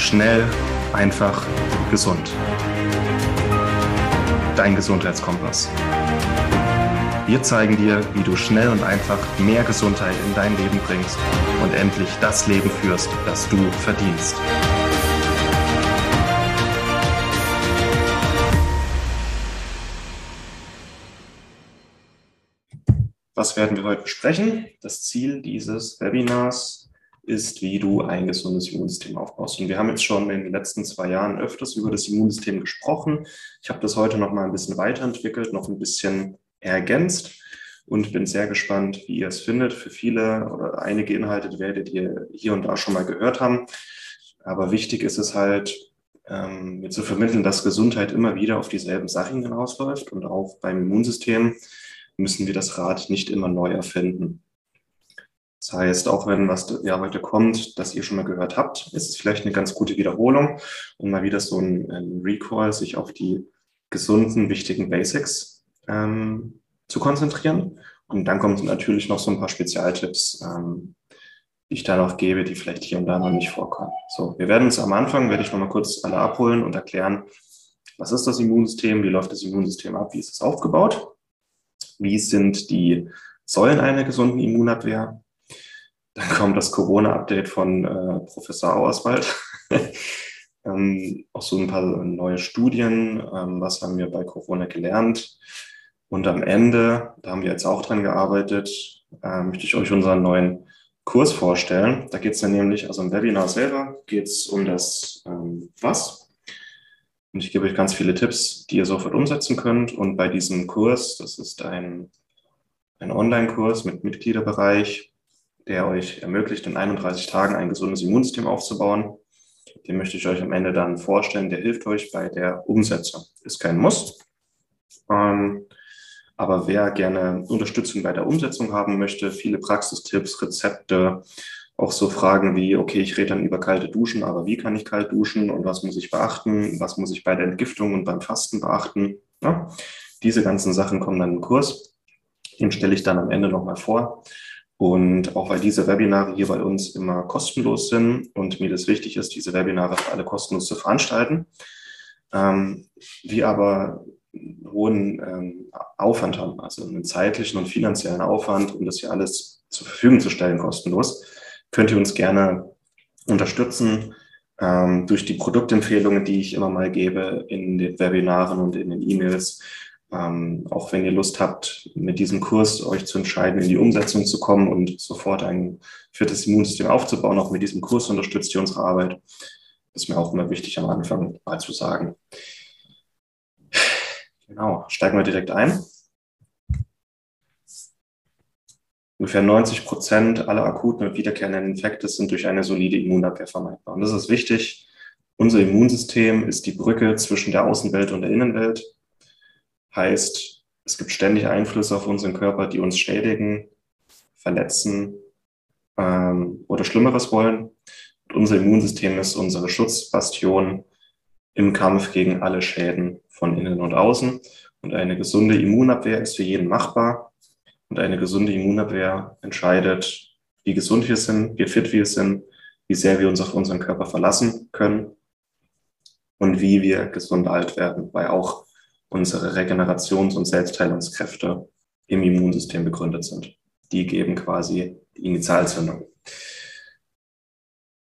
Schnell, einfach, gesund. Dein Gesundheitskompass. Wir zeigen dir, wie du schnell und einfach mehr Gesundheit in dein Leben bringst und endlich das Leben führst, das du verdienst. Was werden wir heute besprechen? Das Ziel dieses Webinars ist, wie du ein gesundes Immunsystem aufbaust. Und wir haben jetzt schon in den letzten zwei Jahren öfters über das Immunsystem gesprochen. Ich habe das heute noch mal ein bisschen weiterentwickelt, noch ein bisschen ergänzt und bin sehr gespannt, wie ihr es findet. Für viele oder einige Inhalte werdet ihr hier und da schon mal gehört haben. Aber wichtig ist es halt, ähm, mir zu vermitteln, dass Gesundheit immer wieder auf dieselben Sachen hinausläuft und auch beim Immunsystem müssen wir das Rad nicht immer neu erfinden. Das heißt, auch wenn was ja heute kommt, das ihr schon mal gehört habt, ist es vielleicht eine ganz gute Wiederholung und mal wieder so ein, ein Recall, sich auf die gesunden, wichtigen Basics ähm, zu konzentrieren. Und dann kommen natürlich noch so ein paar Spezialtipps, ähm, die ich da noch gebe, die vielleicht hier und da noch nicht vorkommen. So, wir werden uns am Anfang, werde ich noch mal kurz alle abholen und erklären, was ist das Immunsystem, wie läuft das Immunsystem ab, wie ist es aufgebaut, wie sind die Säulen einer gesunden Immunabwehr, dann kommt das Corona-Update von äh, Professor Auerswald. ähm, auch so ein paar neue Studien. Ähm, was haben wir bei Corona gelernt? Und am Ende, da haben wir jetzt auch dran gearbeitet, äh, möchte ich euch unseren neuen Kurs vorstellen. Da geht es dann nämlich, also im Webinar selber geht es um das ähm, Was. Und ich gebe euch ganz viele Tipps, die ihr sofort umsetzen könnt. Und bei diesem Kurs, das ist ein, ein Online-Kurs mit Mitgliederbereich, der euch ermöglicht, in 31 Tagen ein gesundes Immunsystem aufzubauen. Den möchte ich euch am Ende dann vorstellen. Der hilft euch bei der Umsetzung. Ist kein Muss. Ähm, aber wer gerne Unterstützung bei der Umsetzung haben möchte, viele Praxistipps, Rezepte, auch so Fragen wie, okay, ich rede dann über kalte Duschen, aber wie kann ich kalt duschen und was muss ich beachten? Was muss ich bei der Entgiftung und beim Fasten beachten? Ja, diese ganzen Sachen kommen dann im Kurs. Den stelle ich dann am Ende nochmal vor. Und auch weil diese Webinare hier bei uns immer kostenlos sind und mir das wichtig ist, diese Webinare für alle kostenlos zu veranstalten, ähm, wir aber hohen ähm, Aufwand haben, also einen zeitlichen und finanziellen Aufwand, um das hier alles zur Verfügung zu stellen, kostenlos, könnt ihr uns gerne unterstützen ähm, durch die Produktempfehlungen, die ich immer mal gebe in den Webinaren und in den E-Mails ähm, auch wenn ihr Lust habt, mit diesem Kurs euch zu entscheiden, in die Umsetzung zu kommen und sofort ein viertes Immunsystem aufzubauen, auch mit diesem Kurs unterstützt ihr unsere Arbeit. Ist mir auch immer wichtig am Anfang mal zu sagen. Genau, steigen wir direkt ein. Ungefähr 90 Prozent aller akuten und wiederkehrenden Infekte sind durch eine solide Immunabwehr vermeidbar. Und das ist wichtig. Unser Immunsystem ist die Brücke zwischen der Außenwelt und der Innenwelt. Heißt, es gibt ständig Einflüsse auf unseren Körper, die uns schädigen, verletzen ähm, oder Schlimmeres wollen. Und unser Immunsystem ist unsere Schutzbastion im Kampf gegen alle Schäden von innen und außen. Und eine gesunde Immunabwehr ist für jeden machbar. Und eine gesunde Immunabwehr entscheidet, wie gesund wir sind, wie fit wir sind, wie sehr wir uns auf unseren Körper verlassen können und wie wir gesund alt werden, weil auch unsere Regenerations- und Selbstheilungskräfte im Immunsystem begründet sind. Die geben quasi die Initialzündung.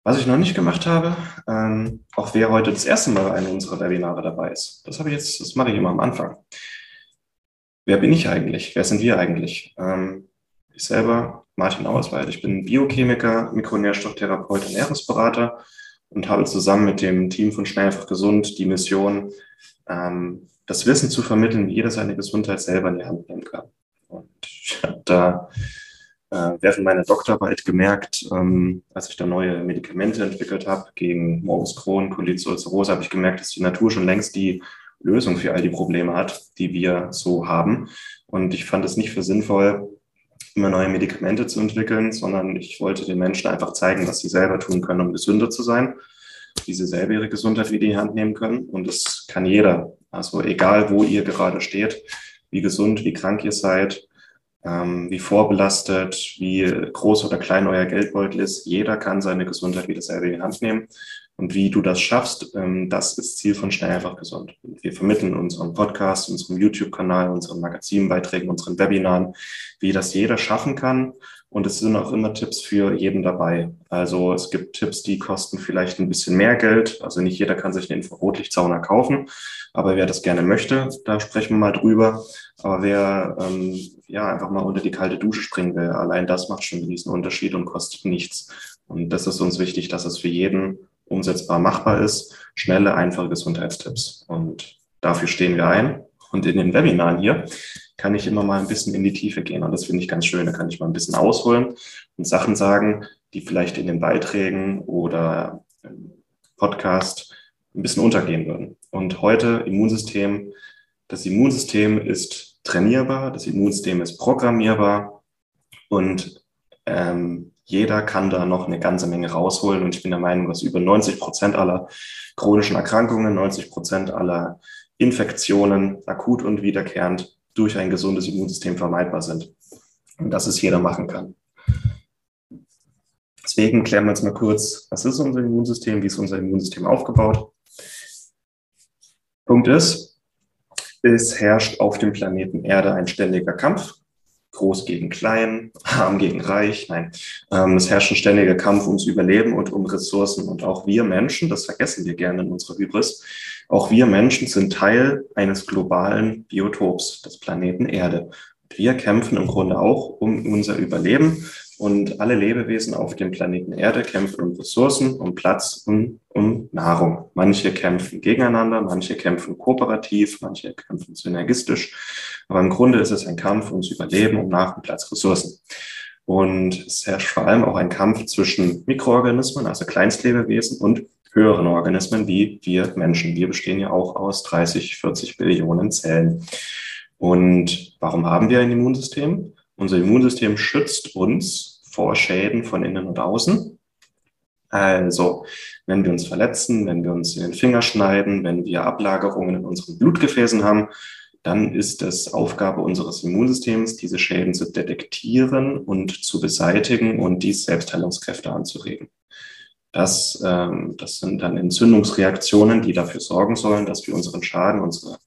Was ich noch nicht gemacht habe, ähm, auch wer heute das erste Mal bei einem unserer Webinare dabei ist, das habe ich jetzt, das mache ich immer am Anfang. Wer bin ich eigentlich? Wer sind wir eigentlich? Ähm, ich selber, Martin Auerswald, ich bin Biochemiker, Mikronährstofftherapeut, Ernährungsberater und habe zusammen mit dem Team von Schnell einfach gesund die Mission, ähm, das Wissen zu vermitteln, wie jeder seine Gesundheit selber in die Hand nehmen kann. Und ich habe da äh, während meiner Doktorarbeit gemerkt, ähm, als ich da neue Medikamente entwickelt habe gegen Morbus Crohn, Colitis ulcerosa, habe ich gemerkt, dass die Natur schon längst die Lösung für all die Probleme hat, die wir so haben. Und ich fand es nicht für sinnvoll, immer neue Medikamente zu entwickeln, sondern ich wollte den Menschen einfach zeigen, was sie selber tun können, um gesünder zu sein wie sie selber ihre Gesundheit wieder in die Hand nehmen können. Und das kann jeder. Also egal, wo ihr gerade steht, wie gesund, wie krank ihr seid, ähm, wie vorbelastet, wie groß oder klein euer Geldbeutel ist, jeder kann seine Gesundheit wieder selber in die Hand nehmen. Und wie du das schaffst, ähm, das ist Ziel von Schnell einfach gesund. Wir vermitteln unseren Podcast, unserem YouTube-Kanal, unseren Magazinbeiträgen, unseren Webinaren, wie das jeder schaffen kann. Und es sind auch immer Tipps für jeden dabei. Also es gibt Tipps, die kosten vielleicht ein bisschen mehr Geld. Also nicht jeder kann sich einen Infrarotlichtsauner kaufen. Aber wer das gerne möchte, da sprechen wir mal drüber. Aber wer ähm, ja einfach mal unter die kalte Dusche springen will, allein das macht schon einen riesen Unterschied und kostet nichts. Und das ist uns wichtig, dass es für jeden umsetzbar machbar ist. Schnelle, einfache Gesundheitstipps. Und dafür stehen wir ein. Und in den Webinaren hier kann ich immer mal ein bisschen in die Tiefe gehen. Und das finde ich ganz schön. Da kann ich mal ein bisschen ausholen und Sachen sagen, die vielleicht in den Beiträgen oder im Podcast ein bisschen untergehen würden. Und heute Immunsystem. Das Immunsystem ist trainierbar, das Immunsystem ist programmierbar und ähm, jeder kann da noch eine ganze Menge rausholen. Und ich bin der Meinung, dass über 90 Prozent aller chronischen Erkrankungen, 90 Prozent aller Infektionen akut und wiederkehrend durch ein gesundes Immunsystem vermeidbar sind. Und dass es jeder machen kann. Deswegen klären wir jetzt mal kurz, was ist unser Immunsystem, wie ist unser Immunsystem aufgebaut. Punkt ist, es herrscht auf dem Planeten Erde ein ständiger Kampf. Groß gegen klein, arm gegen reich. Nein, ähm, es herrscht ein ständiger Kampf ums Überleben und um Ressourcen. Und auch wir Menschen, das vergessen wir gerne in unserer Hybris, auch wir Menschen sind Teil eines globalen Biotops des Planeten Erde. Wir kämpfen im Grunde auch um unser Überleben und alle Lebewesen auf dem Planeten Erde kämpfen um Ressourcen, um Platz und um Nahrung. Manche kämpfen gegeneinander, manche kämpfen kooperativ, manche kämpfen synergistisch. Aber im Grunde ist es ein Kampf ums Überleben, um Nahrung, Platz, Ressourcen. Und es herrscht vor allem auch ein Kampf zwischen Mikroorganismen, also Kleinstlebewesen, und höheren Organismen wie wir Menschen. Wir bestehen ja auch aus 30, 40 Billionen Zellen. Und warum haben wir ein Immunsystem? Unser Immunsystem schützt uns vor Schäden von innen und außen. Also, wenn wir uns verletzen, wenn wir uns in den Finger schneiden, wenn wir Ablagerungen in unseren Blutgefäßen haben, dann ist es Aufgabe unseres Immunsystems, diese Schäden zu detektieren und zu beseitigen und die Selbstheilungskräfte anzuregen. Das, ähm, das sind dann Entzündungsreaktionen, die dafür sorgen sollen, dass wir unseren Schaden, unsere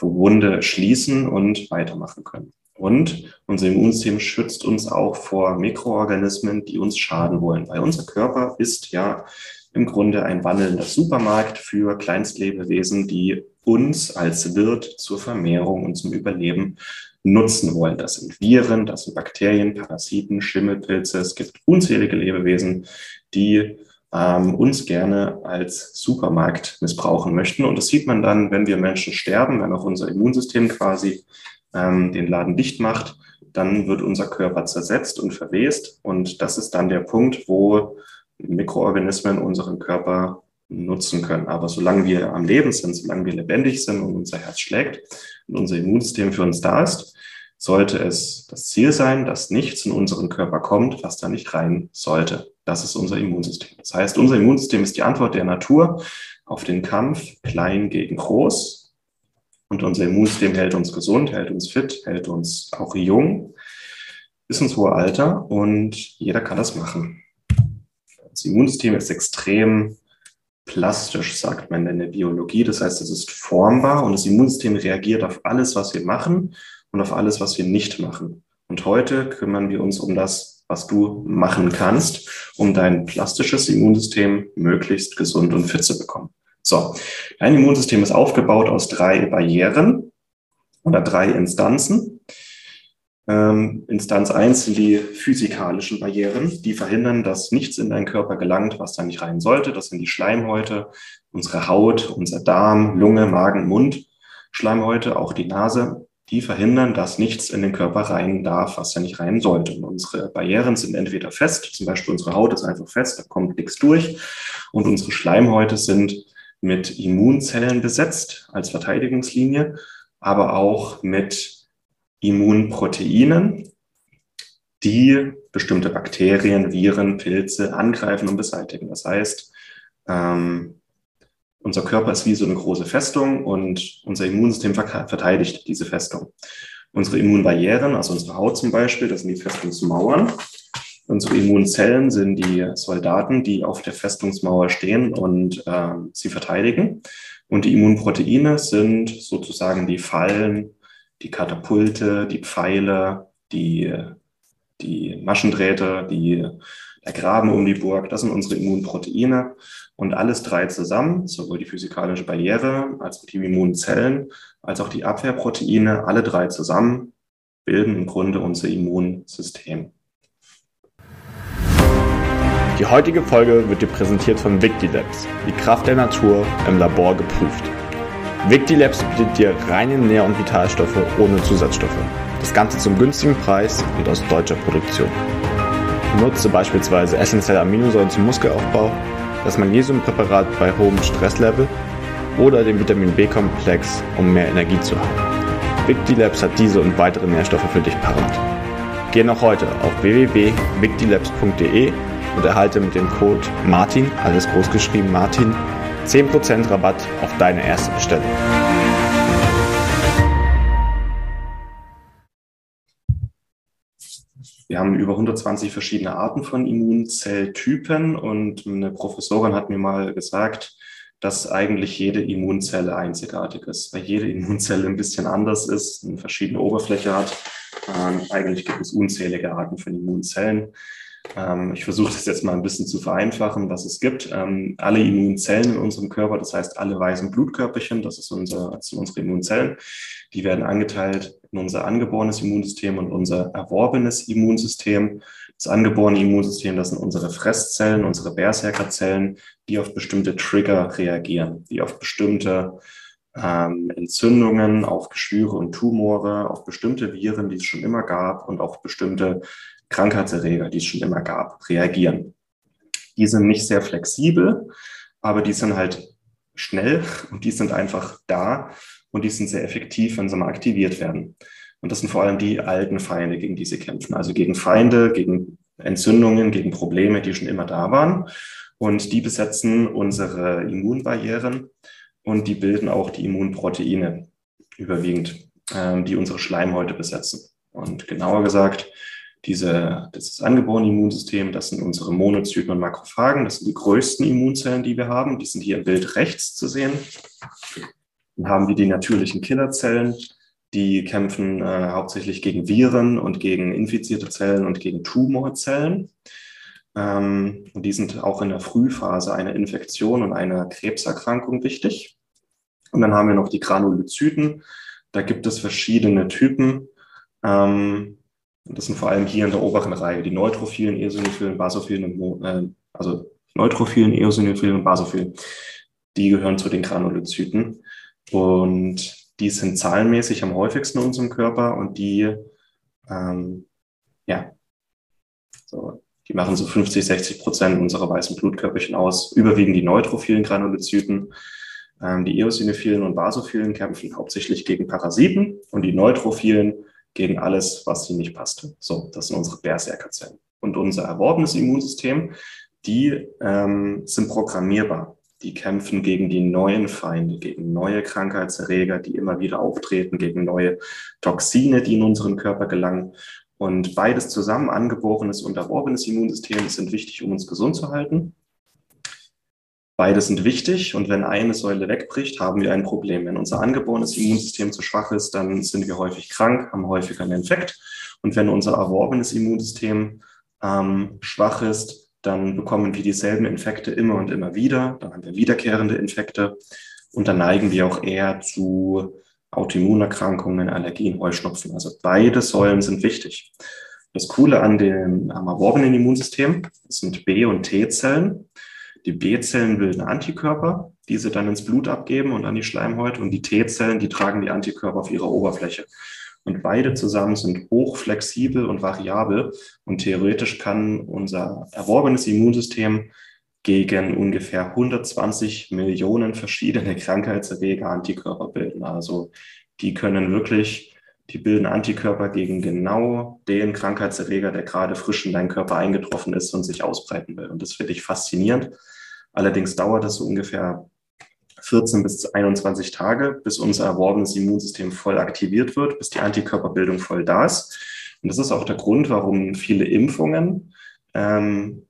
Wunde schließen und weitermachen können. Und unser Immunsystem schützt uns auch vor Mikroorganismen, die uns schaden wollen, weil unser Körper ist ja im Grunde ein wandelnder Supermarkt für Kleinstlebewesen, die uns als Wirt zur Vermehrung und zum Überleben nutzen wollen. Das sind Viren, das sind Bakterien, Parasiten, Schimmelpilze. Es gibt unzählige Lebewesen, die ähm, uns gerne als Supermarkt missbrauchen möchten. Und das sieht man dann, wenn wir Menschen sterben, wenn auch unser Immunsystem quasi ähm, den Laden dicht macht, dann wird unser Körper zersetzt und verwest. Und das ist dann der Punkt, wo Mikroorganismen unseren Körper nutzen können. Aber solange wir am Leben sind, solange wir lebendig sind und unser Herz schlägt und unser Immunsystem für uns da ist, sollte es das Ziel sein, dass nichts in unseren Körper kommt, was da nicht rein sollte. Das ist unser Immunsystem. Das heißt, unser Immunsystem ist die Antwort der Natur auf den Kampf klein gegen groß. Und unser Immunsystem hält uns gesund, hält uns fit, hält uns auch jung bis ins hohe Alter und jeder kann das machen. Das Immunsystem ist extrem plastisch, sagt man in der Biologie. Das heißt, es ist formbar und das Immunsystem reagiert auf alles, was wir machen und auf alles, was wir nicht machen. Und heute kümmern wir uns um das, was du machen kannst, um dein plastisches Immunsystem möglichst gesund und fit zu bekommen. So, dein Immunsystem ist aufgebaut aus drei Barrieren oder drei Instanzen. Ähm, Instanz eins sind die physikalischen Barrieren, die verhindern, dass nichts in deinen Körper gelangt, was da nicht rein sollte. Das sind die Schleimhäute, unsere Haut, unser Darm, Lunge, Magen, Mund, Schleimhäute, auch die Nase die verhindern, dass nichts in den Körper rein darf, was ja nicht rein sollte. Und unsere Barrieren sind entweder fest, zum Beispiel unsere Haut ist einfach fest, da kommt nichts durch. Und unsere Schleimhäute sind mit Immunzellen besetzt als Verteidigungslinie, aber auch mit Immunproteinen, die bestimmte Bakterien, Viren, Pilze angreifen und beseitigen. Das heißt, ähm, unser Körper ist wie so eine große Festung und unser Immunsystem verteidigt diese Festung. Unsere Immunbarrieren, also unsere Haut zum Beispiel, das sind die Festungsmauern. Unsere Immunzellen sind die Soldaten, die auf der Festungsmauer stehen und äh, sie verteidigen. Und die Immunproteine sind sozusagen die Fallen, die Katapulte, die Pfeile, die, die Maschendrähte, die, der Graben um die Burg. Das sind unsere Immunproteine. Und alles drei zusammen, sowohl die physikalische Barriere als auch die Immunzellen, als auch die Abwehrproteine, alle drei zusammen bilden im Grunde unser Immunsystem. Die heutige Folge wird dir präsentiert von Victilabs, die Kraft der Natur im Labor geprüft. Victilabs bietet dir reine Nähr- und Vitalstoffe ohne Zusatzstoffe. Das Ganze zum günstigen Preis und aus deutscher Produktion. Nutze beispielsweise essentielle Aminosäuren zum Muskelaufbau, das Magnesiumpräparat bei hohem Stresslevel oder den Vitamin B-Komplex, um mehr Energie zu haben. Victilabs hat diese und weitere Nährstoffe für dich parat. Geh noch heute auf www.victilabs.de und erhalte mit dem Code MARTIN, alles groß geschrieben Martin, 10% Rabatt auf deine erste Bestellung. Wir haben über 120 verschiedene Arten von Immunzelltypen und eine Professorin hat mir mal gesagt, dass eigentlich jede Immunzelle einzigartig ist, weil jede Immunzelle ein bisschen anders ist, eine verschiedene Oberfläche hat. Ähm, eigentlich gibt es unzählige Arten von Immunzellen. Ähm, ich versuche das jetzt mal ein bisschen zu vereinfachen, was es gibt. Ähm, alle Immunzellen in unserem Körper, das heißt alle weißen Blutkörperchen, das, ist unser, das sind unsere Immunzellen, die werden angeteilt in unser angeborenes Immunsystem und unser erworbenes Immunsystem. Das angeborene Immunsystem, das sind unsere Fresszellen, unsere Berserkerzellen, die auf bestimmte Trigger reagieren, die auf bestimmte ähm, Entzündungen, auf Geschwüre und Tumore, auf bestimmte Viren, die es schon immer gab und auf bestimmte Krankheitserreger, die es schon immer gab, reagieren. Die sind nicht sehr flexibel, aber die sind halt schnell und die sind einfach da und die sind sehr effektiv, wenn sie mal aktiviert werden. Und das sind vor allem die alten Feinde, gegen die sie kämpfen. Also gegen Feinde, gegen Entzündungen, gegen Probleme, die schon immer da waren. Und die besetzen unsere Immunbarrieren und die bilden auch die Immunproteine überwiegend, ähm, die unsere Schleimhäute besetzen. Und genauer gesagt, diese, das ist angeborene Immunsystem, das sind unsere Monozyten und Makrophagen, das sind die größten Immunzellen, die wir haben. Die sind hier im Bild rechts zu sehen. Dann haben wir die natürlichen Killerzellen, die kämpfen äh, hauptsächlich gegen Viren und gegen infizierte Zellen und gegen Tumorzellen. Ähm, und die sind auch in der Frühphase einer Infektion und einer Krebserkrankung wichtig. Und dann haben wir noch die Granulozyten. Da gibt es verschiedene Typen. Ähm, das sind vor allem hier in der oberen Reihe die neutrophilen, eosinophilen, basophilen und äh, also neutrophilen, eosinophilen und basophilen. Die gehören zu den Granulozyten und die sind zahlenmäßig am häufigsten in unserem Körper und die, ähm, ja, so, die machen so 50, 60 Prozent unserer weißen Blutkörperchen aus, überwiegend die neutrophilen Granulozyten. Ähm, die eosinophilen und basophilen kämpfen hauptsächlich gegen Parasiten und die neutrophilen gegen alles, was sie nicht passte. So, das sind unsere Berserkerzellen. Und unser erworbenes Immunsystem, die ähm, sind programmierbar. Die kämpfen gegen die neuen Feinde, gegen neue Krankheitserreger, die immer wieder auftreten, gegen neue Toxine, die in unseren Körper gelangen. Und beides zusammen, angeborenes und erworbenes Immunsystem, sind wichtig, um uns gesund zu halten. Beide sind wichtig und wenn eine Säule wegbricht, haben wir ein Problem. Wenn unser angeborenes Immunsystem zu schwach ist, dann sind wir häufig krank, haben häufiger einen Infekt. Und wenn unser erworbenes Immunsystem ähm, schwach ist, dann bekommen wir dieselben Infekte immer und immer wieder. Dann haben wir wiederkehrende Infekte und dann neigen wir auch eher zu Autoimmunerkrankungen, Allergien, Heuschnupfen. Also beide Säulen sind wichtig. Das Coole an dem am erworbenen Immunsystem sind B- und T-Zellen. Die B-Zellen bilden Antikörper, die sie dann ins Blut abgeben und an die Schleimhäute. Und die T-Zellen, die tragen die Antikörper auf ihrer Oberfläche. Und beide zusammen sind hochflexibel und variabel. Und theoretisch kann unser erworbenes Immunsystem gegen ungefähr 120 Millionen verschiedene Krankheitserreger Antikörper bilden. Also die können wirklich, die bilden Antikörper gegen genau den Krankheitserreger, der gerade frisch in deinen Körper eingetroffen ist und sich ausbreiten will. Und das finde ich faszinierend. Allerdings dauert es so ungefähr 14 bis 21 Tage, bis unser erworbenes Immunsystem voll aktiviert wird, bis die Antikörperbildung voll da ist. Und das ist auch der Grund, warum viele Impfungen ähm,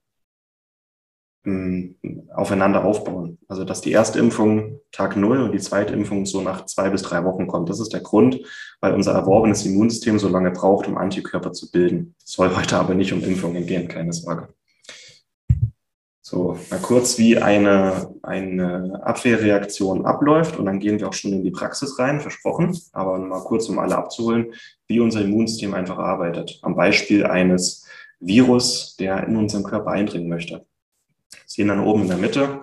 aufeinander aufbauen. Also dass die erste Impfung Tag Null und die zweite Impfung so nach zwei bis drei Wochen kommt. Das ist der Grund, weil unser erworbenes Immunsystem so lange braucht, um Antikörper zu bilden. Es soll heute aber nicht um Impfungen gehen, keine Sorge. So, mal kurz, wie eine, eine Abwehrreaktion abläuft und dann gehen wir auch schon in die Praxis rein, versprochen. Aber mal kurz, um alle abzuholen, wie unser Immunsystem einfach arbeitet. Am Beispiel eines Virus, der in unseren Körper eindringen möchte sehen dann oben in der Mitte,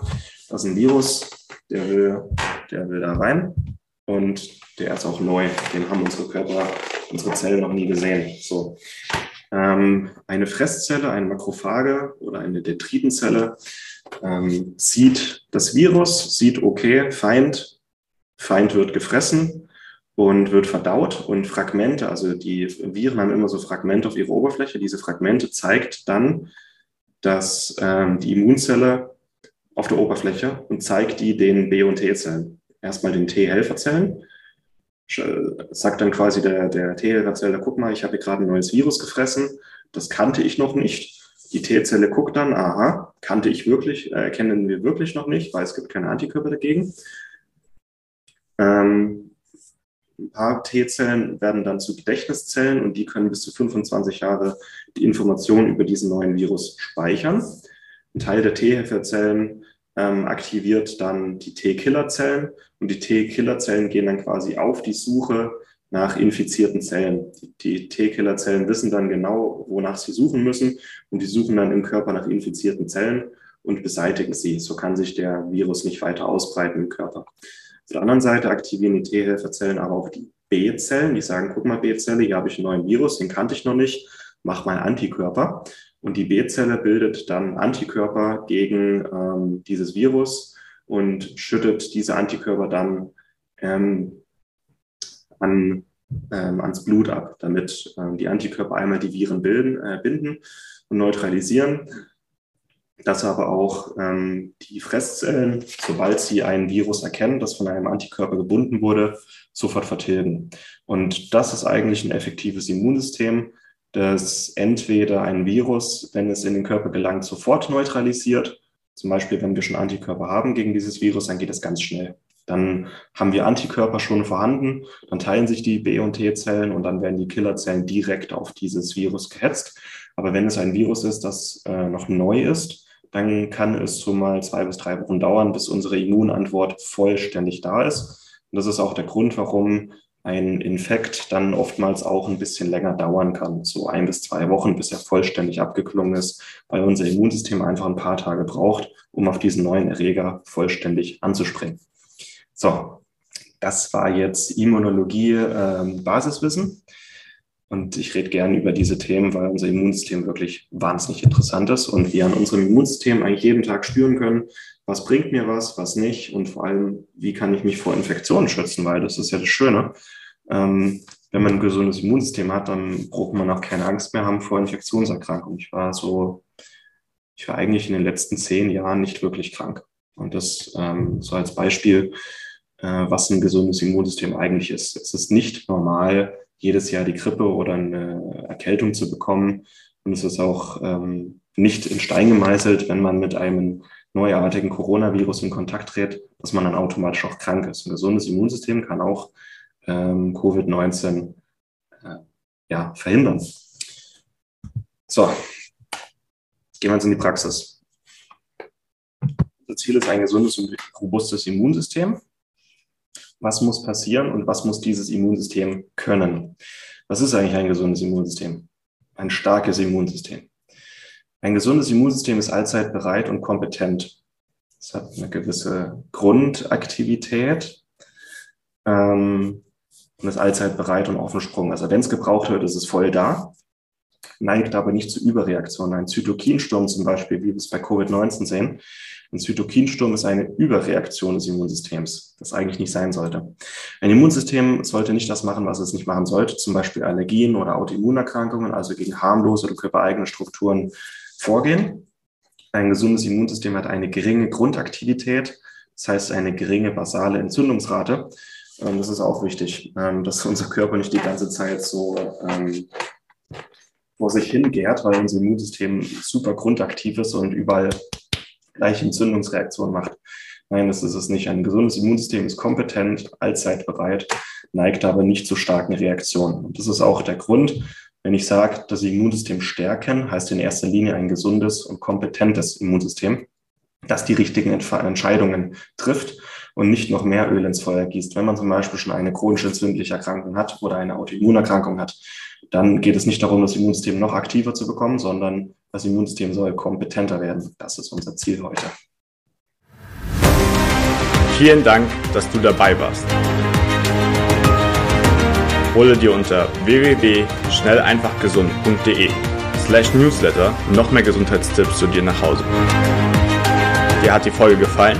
das ist ein Virus, der will, der will da rein und der ist auch neu. Den haben unsere Körper, unsere Zellen noch nie gesehen. So. Ähm, eine Fresszelle, eine Makrophage oder eine Detritenzelle ähm, sieht das Virus, sieht, okay, Feind, Feind wird gefressen und wird verdaut und Fragmente, also die Viren haben immer so Fragmente auf ihrer Oberfläche. Diese Fragmente zeigt dann dass ähm, die Immunzelle auf der Oberfläche und zeigt die den B- und T-Zellen. Erstmal den T-Helferzellen, sagt dann quasi der, der T-Helferzelle, guck mal, ich habe gerade ein neues Virus gefressen, das kannte ich noch nicht. Die T-Zelle guckt dann, aha, kannte ich wirklich, äh, wir wirklich noch nicht, weil es gibt keine Antikörper dagegen. Ähm, ein paar T-Zellen werden dann zu Gedächtniszellen und die können bis zu 25 Jahre die Informationen über diesen neuen Virus speichern. Ein Teil der T-Helferzellen ähm, aktiviert dann die T-Killerzellen und die T-Killerzellen gehen dann quasi auf die Suche nach infizierten Zellen. Die T-Killerzellen wissen dann genau, wonach sie suchen müssen und die suchen dann im Körper nach infizierten Zellen und beseitigen sie. So kann sich der Virus nicht weiter ausbreiten im Körper. Auf der anderen Seite aktivieren die T-Helferzellen aber auch die B-Zellen. Die sagen, guck mal, B-Zelle, hier habe ich einen neuen Virus, den kannte ich noch nicht, mach mal Antikörper. Und die B-Zelle bildet dann Antikörper gegen ähm, dieses Virus und schüttet diese Antikörper dann ähm, an, ähm, ans Blut ab, damit ähm, die Antikörper einmal die Viren bilden, äh, binden und neutralisieren dass aber auch ähm, die Fresszellen, sobald sie ein Virus erkennen, das von einem Antikörper gebunden wurde, sofort vertilgen. Und das ist eigentlich ein effektives Immunsystem, das entweder ein Virus, wenn es in den Körper gelangt, sofort neutralisiert. Zum Beispiel, wenn wir schon Antikörper haben gegen dieses Virus, dann geht es ganz schnell. Dann haben wir Antikörper schon vorhanden, dann teilen sich die B- und T-Zellen und dann werden die Killerzellen direkt auf dieses Virus gehetzt. Aber wenn es ein Virus ist, das äh, noch neu ist, dann kann es so mal zwei bis drei Wochen dauern, bis unsere Immunantwort vollständig da ist. Und das ist auch der Grund, warum ein Infekt dann oftmals auch ein bisschen länger dauern kann, so ein bis zwei Wochen, bis er vollständig abgeklungen ist, weil unser Immunsystem einfach ein paar Tage braucht, um auf diesen neuen Erreger vollständig anzuspringen. So, das war jetzt Immunologie äh, Basiswissen. Und ich rede gerne über diese Themen, weil unser Immunsystem wirklich wahnsinnig interessant ist und wir an unserem Immunsystem eigentlich jeden Tag spüren können, was bringt mir was, was nicht und vor allem, wie kann ich mich vor Infektionen schützen, weil das ist ja das Schöne. Ähm, wenn man ein gesundes Immunsystem hat, dann braucht man auch keine Angst mehr haben vor Infektionserkrankungen. Ich war so, ich war eigentlich in den letzten zehn Jahren nicht wirklich krank. Und das ähm, so als Beispiel, äh, was ein gesundes Immunsystem eigentlich ist. Es ist nicht normal, jedes Jahr die Grippe oder eine Erkältung zu bekommen. Und es ist auch ähm, nicht in Stein gemeißelt, wenn man mit einem neuartigen Coronavirus in Kontakt tritt, dass man dann automatisch auch krank ist. Ein gesundes Immunsystem kann auch ähm, Covid-19 äh, ja, verhindern. So, gehen wir jetzt in die Praxis. Das Ziel ist ein gesundes und robustes Immunsystem was muss passieren und was muss dieses Immunsystem können. Was ist eigentlich ein gesundes Immunsystem? Ein starkes Immunsystem. Ein gesundes Immunsystem ist allzeit bereit und kompetent. Es hat eine gewisse Grundaktivität ähm, und ist allzeit bereit und auf dem Sprung. Also wenn es gebraucht wird, ist es voll da, neigt aber nicht zu Überreaktionen. Ein Zytokinsturm zum Beispiel, wie wir es bei Covid-19 sehen, ein Zytokinsturm ist eine Überreaktion des Immunsystems, das eigentlich nicht sein sollte. Ein Immunsystem sollte nicht das machen, was es nicht machen sollte, zum Beispiel Allergien oder Autoimmunerkrankungen, also gegen harmlose oder körpereigene Strukturen vorgehen. Ein gesundes Immunsystem hat eine geringe Grundaktivität, das heißt eine geringe basale Entzündungsrate. Ähm, das ist auch wichtig, ähm, dass unser Körper nicht die ganze Zeit so ähm, vor sich hingärt, weil unser Immunsystem super grundaktiv ist und überall gleich Entzündungsreaktionen macht. Nein, das ist es nicht. Ein gesundes Immunsystem ist kompetent, allzeit bereit, neigt aber nicht zu starken Reaktionen. Und das ist auch der Grund, wenn ich sage, das Immunsystem stärken, heißt in erster Linie ein gesundes und kompetentes Immunsystem, das die richtigen Entscheidungen trifft und nicht noch mehr Öl ins Feuer gießt. Wenn man zum Beispiel schon eine chronische entzündliche Erkrankung hat oder eine Autoimmunerkrankung hat, dann geht es nicht darum, das Immunsystem noch aktiver zu bekommen, sondern das Immunsystem soll kompetenter werden. Das ist unser Ziel heute. Vielen Dank, dass du dabei warst. Hole dir unter www.schnelleinfachgesund.de slash newsletter noch mehr Gesundheitstipps zu dir nach Hause. Dir hat die Folge gefallen?